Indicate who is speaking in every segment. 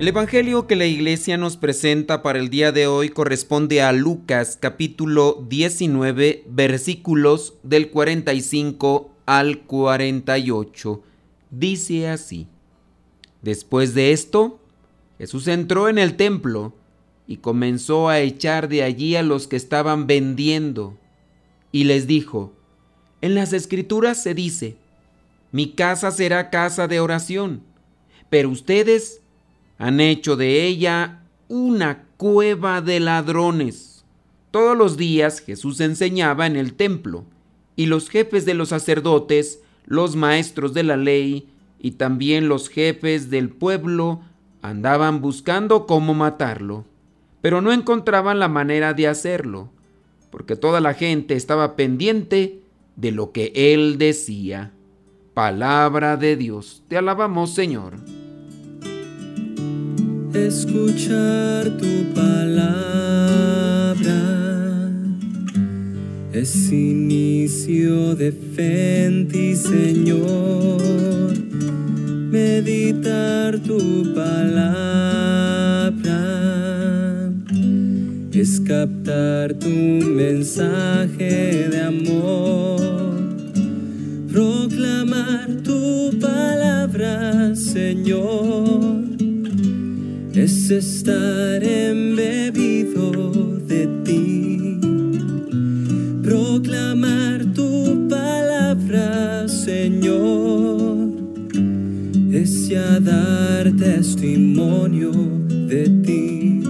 Speaker 1: El Evangelio que la iglesia nos presenta para el día de hoy corresponde a Lucas capítulo 19 versículos del 45 al 48. Dice así. Después de esto, Jesús entró en el templo y comenzó a echar de allí a los que estaban vendiendo y les dijo, en las escrituras se dice, mi casa será casa de oración, pero ustedes han hecho de ella una cueva de ladrones. Todos los días Jesús enseñaba en el templo, y los jefes de los sacerdotes, los maestros de la ley, y también los jefes del pueblo andaban buscando cómo matarlo, pero no encontraban la manera de hacerlo, porque toda la gente estaba pendiente de lo que él decía. Palabra de Dios, te alabamos Señor
Speaker 2: escuchar tu palabra es inicio de fe ti, Señor. Meditar tu palabra es captar tu mensaje de amor. Proclamar tu palabra, Señor es estar embebido de ti, proclamar tu palabra, Señor, es ya dar testimonio de ti,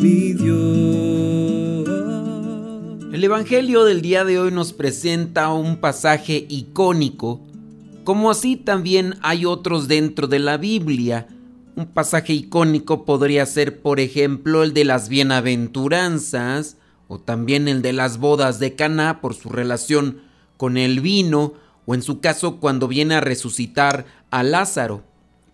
Speaker 2: mi Dios.
Speaker 1: El Evangelio del día de hoy nos presenta un pasaje icónico, como así también hay otros dentro de la Biblia, un pasaje icónico podría ser, por ejemplo, el de las bienaventuranzas o también el de las bodas de Caná por su relación con el vino o en su caso cuando viene a resucitar a Lázaro.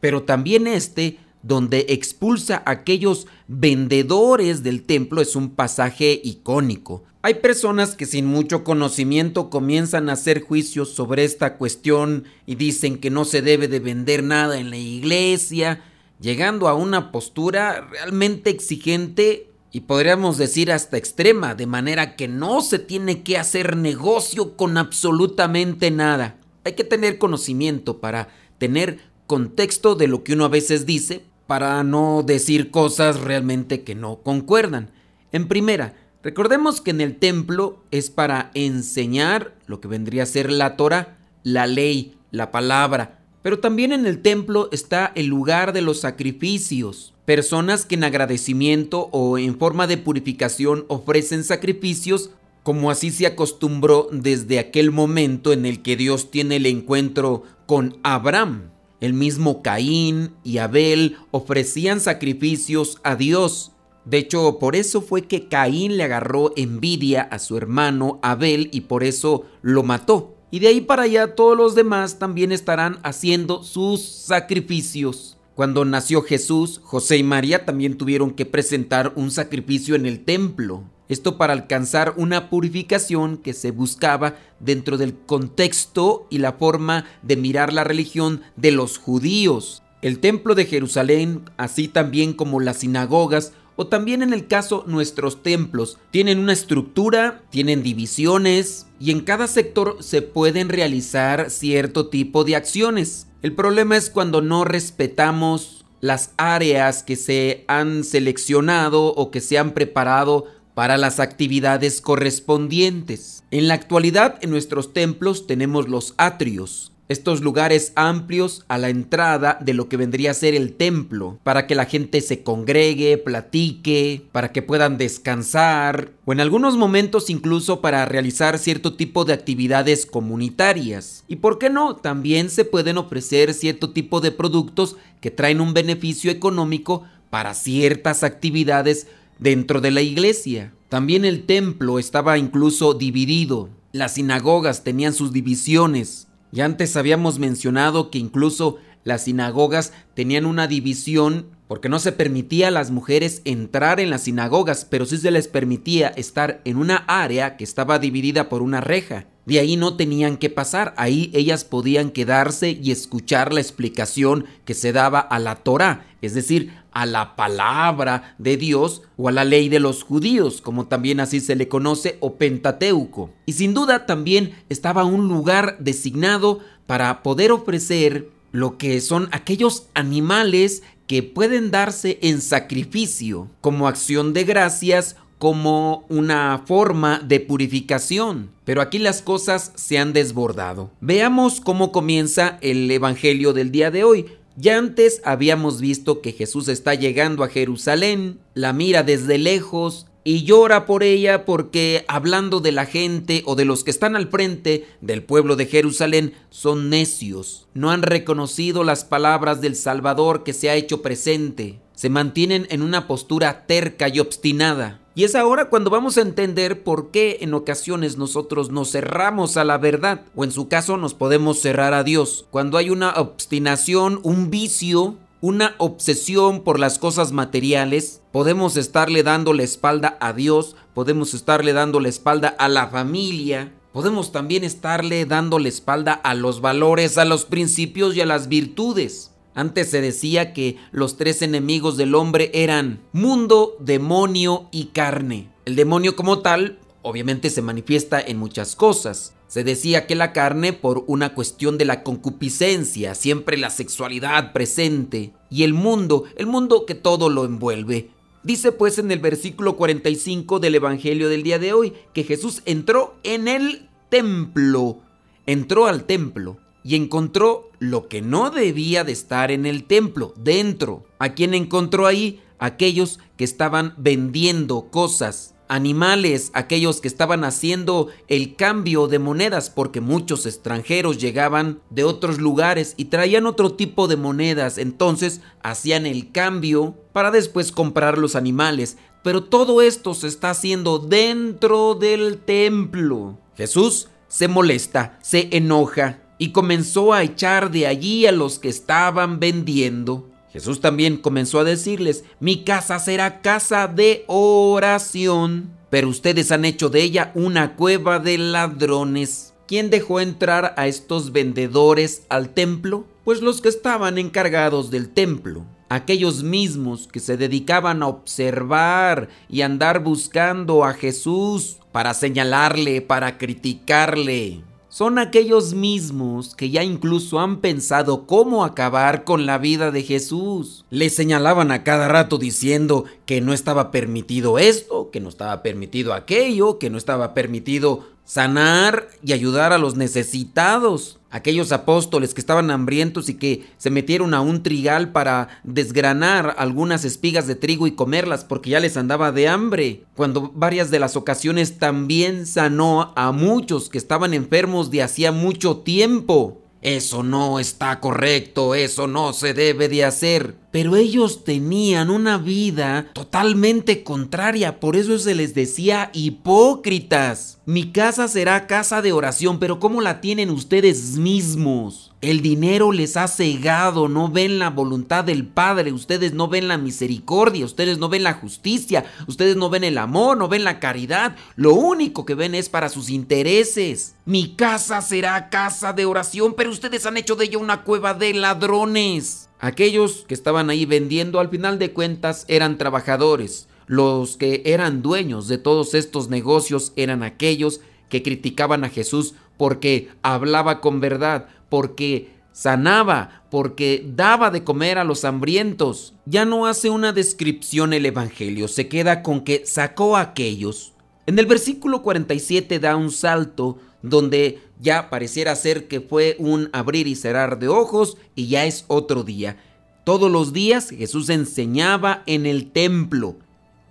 Speaker 1: Pero también este donde expulsa a aquellos vendedores del templo es un pasaje icónico. Hay personas que sin mucho conocimiento comienzan a hacer juicios sobre esta cuestión y dicen que no se debe de vender nada en la iglesia, llegando a una postura realmente exigente y podríamos decir hasta extrema, de manera que no se tiene que hacer negocio con absolutamente nada. Hay que tener conocimiento para tener contexto de lo que uno a veces dice, para no decir cosas realmente que no concuerdan. En primera, recordemos que en el templo es para enseñar lo que vendría a ser la Torah, la ley, la palabra, pero también en el templo está el lugar de los sacrificios. Personas que en agradecimiento o en forma de purificación ofrecen sacrificios, como así se acostumbró desde aquel momento en el que Dios tiene el encuentro con Abraham. El mismo Caín y Abel ofrecían sacrificios a Dios. De hecho, por eso fue que Caín le agarró envidia a su hermano Abel y por eso lo mató. Y de ahí para allá todos los demás también estarán haciendo sus sacrificios. Cuando nació Jesús, José y María también tuvieron que presentar un sacrificio en el templo. Esto para alcanzar una purificación que se buscaba dentro del contexto y la forma de mirar la religión de los judíos. El templo de Jerusalén, así también como las sinagogas, o también en el caso nuestros templos tienen una estructura, tienen divisiones y en cada sector se pueden realizar cierto tipo de acciones. El problema es cuando no respetamos las áreas que se han seleccionado o que se han preparado para las actividades correspondientes. En la actualidad en nuestros templos tenemos los atrios, estos lugares amplios a la entrada de lo que vendría a ser el templo, para que la gente se congregue, platique, para que puedan descansar, o en algunos momentos incluso para realizar cierto tipo de actividades comunitarias. Y por qué no, también se pueden ofrecer cierto tipo de productos que traen un beneficio económico para ciertas actividades dentro de la iglesia. También el templo estaba incluso dividido. Las sinagogas tenían sus divisiones. Y antes habíamos mencionado que incluso las sinagogas tenían una división porque no se permitía a las mujeres entrar en las sinagogas, pero sí se les permitía estar en una área que estaba dividida por una reja. De ahí no tenían que pasar, ahí ellas podían quedarse y escuchar la explicación que se daba a la Torah, es decir, a la palabra de Dios o a la ley de los judíos, como también así se le conoce, o Pentateuco. Y sin duda también estaba un lugar designado para poder ofrecer lo que son aquellos animales que pueden darse en sacrificio como acción de gracias como una forma de purificación. Pero aquí las cosas se han desbordado. Veamos cómo comienza el Evangelio del día de hoy. Ya antes habíamos visto que Jesús está llegando a Jerusalén, la mira desde lejos, y llora por ella porque hablando de la gente o de los que están al frente del pueblo de Jerusalén son necios, no han reconocido las palabras del Salvador que se ha hecho presente, se mantienen en una postura terca y obstinada. Y es ahora cuando vamos a entender por qué en ocasiones nosotros nos cerramos a la verdad o en su caso nos podemos cerrar a Dios. Cuando hay una obstinación, un vicio, una obsesión por las cosas materiales, podemos estarle dando la espalda a Dios, podemos estarle dando la espalda a la familia, podemos también estarle dando la espalda a los valores, a los principios y a las virtudes. Antes se decía que los tres enemigos del hombre eran mundo, demonio y carne. El demonio como tal obviamente se manifiesta en muchas cosas. Se decía que la carne por una cuestión de la concupiscencia, siempre la sexualidad presente, y el mundo, el mundo que todo lo envuelve. Dice pues en el versículo 45 del Evangelio del día de hoy que Jesús entró en el templo, entró al templo y encontró lo que no debía de estar en el templo, dentro. ¿A quién encontró ahí? Aquellos que estaban vendiendo cosas animales, aquellos que estaban haciendo el cambio de monedas, porque muchos extranjeros llegaban de otros lugares y traían otro tipo de monedas, entonces hacían el cambio para después comprar los animales. Pero todo esto se está haciendo dentro del templo. Jesús se molesta, se enoja y comenzó a echar de allí a los que estaban vendiendo. Jesús también comenzó a decirles, mi casa será casa de oración, pero ustedes han hecho de ella una cueva de ladrones. ¿Quién dejó entrar a estos vendedores al templo? Pues los que estaban encargados del templo, aquellos mismos que se dedicaban a observar y andar buscando a Jesús para señalarle, para criticarle son aquellos mismos que ya incluso han pensado cómo acabar con la vida de Jesús. Le señalaban a cada rato diciendo que no estaba permitido esto, que no estaba permitido aquello, que no estaba permitido sanar y ayudar a los necesitados. Aquellos apóstoles que estaban hambrientos y que se metieron a un trigal para desgranar algunas espigas de trigo y comerlas porque ya les andaba de hambre. Cuando varias de las ocasiones también sanó a muchos que estaban enfermos de hacía mucho tiempo. Eso no está correcto, eso no se debe de hacer. Pero ellos tenían una vida totalmente contraria, por eso se les decía hipócritas. Mi casa será casa de oración, pero ¿cómo la tienen ustedes mismos? El dinero les ha cegado, no ven la voluntad del Padre, ustedes no ven la misericordia, ustedes no ven la justicia, ustedes no ven el amor, no ven la caridad, lo único que ven es para sus intereses. Mi casa será casa de oración, pero ustedes han hecho de ella una cueva de ladrones. Aquellos que estaban ahí vendiendo al final de cuentas eran trabajadores. Los que eran dueños de todos estos negocios eran aquellos que criticaban a Jesús porque hablaba con verdad, porque sanaba, porque daba de comer a los hambrientos. Ya no hace una descripción el Evangelio, se queda con que sacó a aquellos. En el versículo 47 da un salto donde ya pareciera ser que fue un abrir y cerrar de ojos y ya es otro día. Todos los días Jesús enseñaba en el templo,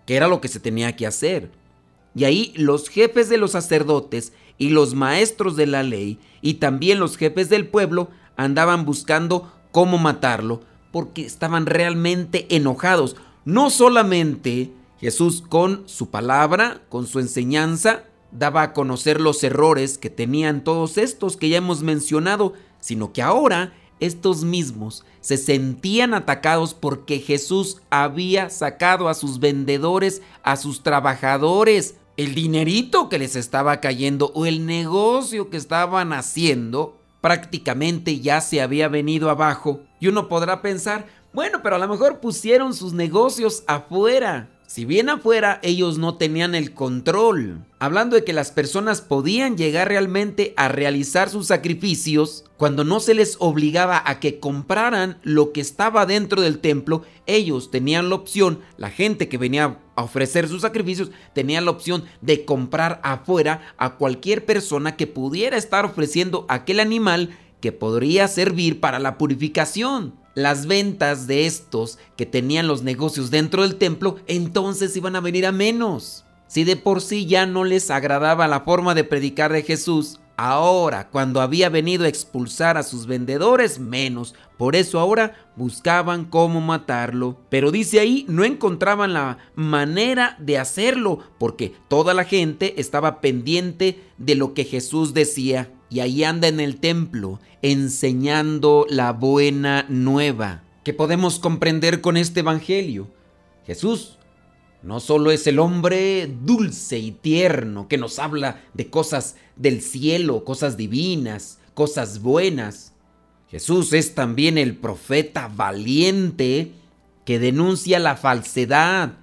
Speaker 1: que era lo que se tenía que hacer. Y ahí los jefes de los sacerdotes y los maestros de la ley y también los jefes del pueblo andaban buscando cómo matarlo porque estaban realmente enojados. No solamente Jesús con su palabra, con su enseñanza, daba a conocer los errores que tenían todos estos que ya hemos mencionado, sino que ahora estos mismos se sentían atacados porque Jesús había sacado a sus vendedores, a sus trabajadores, el dinerito que les estaba cayendo o el negocio que estaban haciendo, prácticamente ya se había venido abajo. Y uno podrá pensar, bueno, pero a lo mejor pusieron sus negocios afuera. Si bien afuera ellos no tenían el control, hablando de que las personas podían llegar realmente a realizar sus sacrificios, cuando no se les obligaba a que compraran lo que estaba dentro del templo, ellos tenían la opción, la gente que venía a ofrecer sus sacrificios, tenía la opción de comprar afuera a cualquier persona que pudiera estar ofreciendo aquel animal que podría servir para la purificación las ventas de estos que tenían los negocios dentro del templo, entonces iban a venir a menos. Si de por sí ya no les agradaba la forma de predicar de Jesús, ahora cuando había venido a expulsar a sus vendedores, menos. Por eso ahora buscaban cómo matarlo. Pero dice ahí, no encontraban la manera de hacerlo, porque toda la gente estaba pendiente de lo que Jesús decía y ahí anda en el templo enseñando la buena nueva que podemos comprender con este Evangelio. Jesús no solo es el hombre dulce y tierno que nos habla de cosas del cielo, cosas divinas, cosas buenas. Jesús es también el profeta valiente que denuncia la falsedad,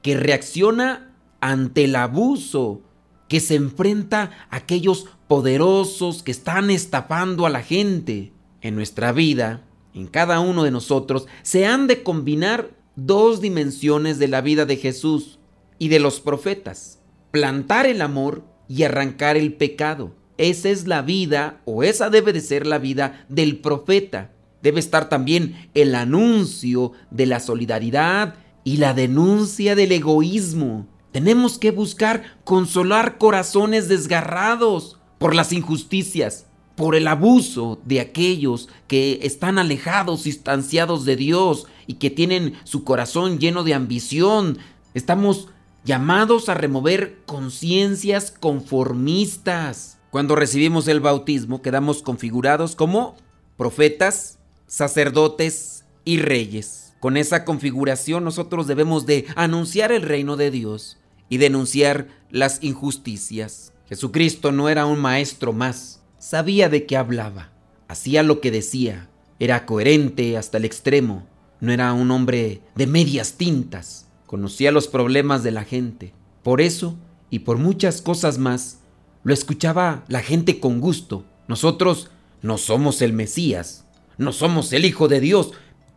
Speaker 1: que reacciona ante el abuso, que se enfrenta a aquellos poderosos que están estafando a la gente. En nuestra vida, en cada uno de nosotros, se han de combinar dos dimensiones de la vida de Jesús y de los profetas. Plantar el amor y arrancar el pecado. Esa es la vida, o esa debe de ser la vida del profeta. Debe estar también el anuncio de la solidaridad y la denuncia del egoísmo. Tenemos que buscar consolar corazones desgarrados, por las injusticias, por el abuso de aquellos que están alejados, distanciados de Dios y que tienen su corazón lleno de ambición. Estamos llamados a remover conciencias conformistas. Cuando recibimos el bautismo quedamos configurados como profetas, sacerdotes y reyes. Con esa configuración nosotros debemos de anunciar el reino de Dios y denunciar las injusticias. Jesucristo no era un maestro más, sabía de qué hablaba, hacía lo que decía, era coherente hasta el extremo, no era un hombre de medias tintas, conocía los problemas de la gente. Por eso, y por muchas cosas más, lo escuchaba la gente con gusto. Nosotros no somos el Mesías, no somos el Hijo de Dios,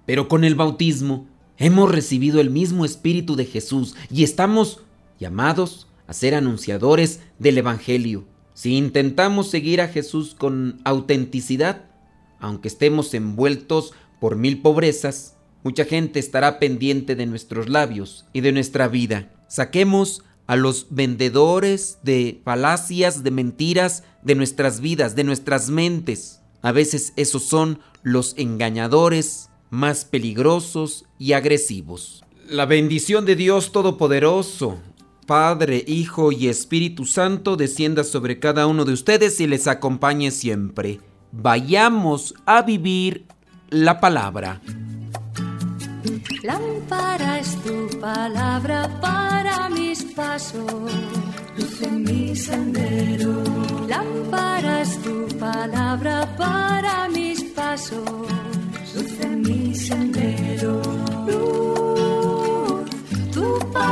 Speaker 1: pero con el bautismo hemos recibido el mismo Espíritu de Jesús y estamos llamados a ser anunciadores del Evangelio. Si intentamos seguir a Jesús con autenticidad, aunque estemos envueltos por mil pobrezas, mucha gente estará pendiente de nuestros labios y de nuestra vida. Saquemos a los vendedores de falacias, de mentiras, de nuestras vidas, de nuestras mentes. A veces esos son los engañadores más peligrosos y agresivos. La bendición de Dios Todopoderoso, Padre, Hijo y Espíritu Santo descienda sobre cada uno de ustedes y les acompañe siempre. Vayamos a vivir la palabra.
Speaker 3: Lámpara es tu palabra para mis pasos, luz en mi sendero. Lámpara es tu palabra para mis pasos, luz en mi sendero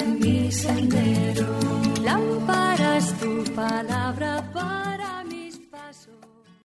Speaker 3: En mi sendero. Lámpara tu palabra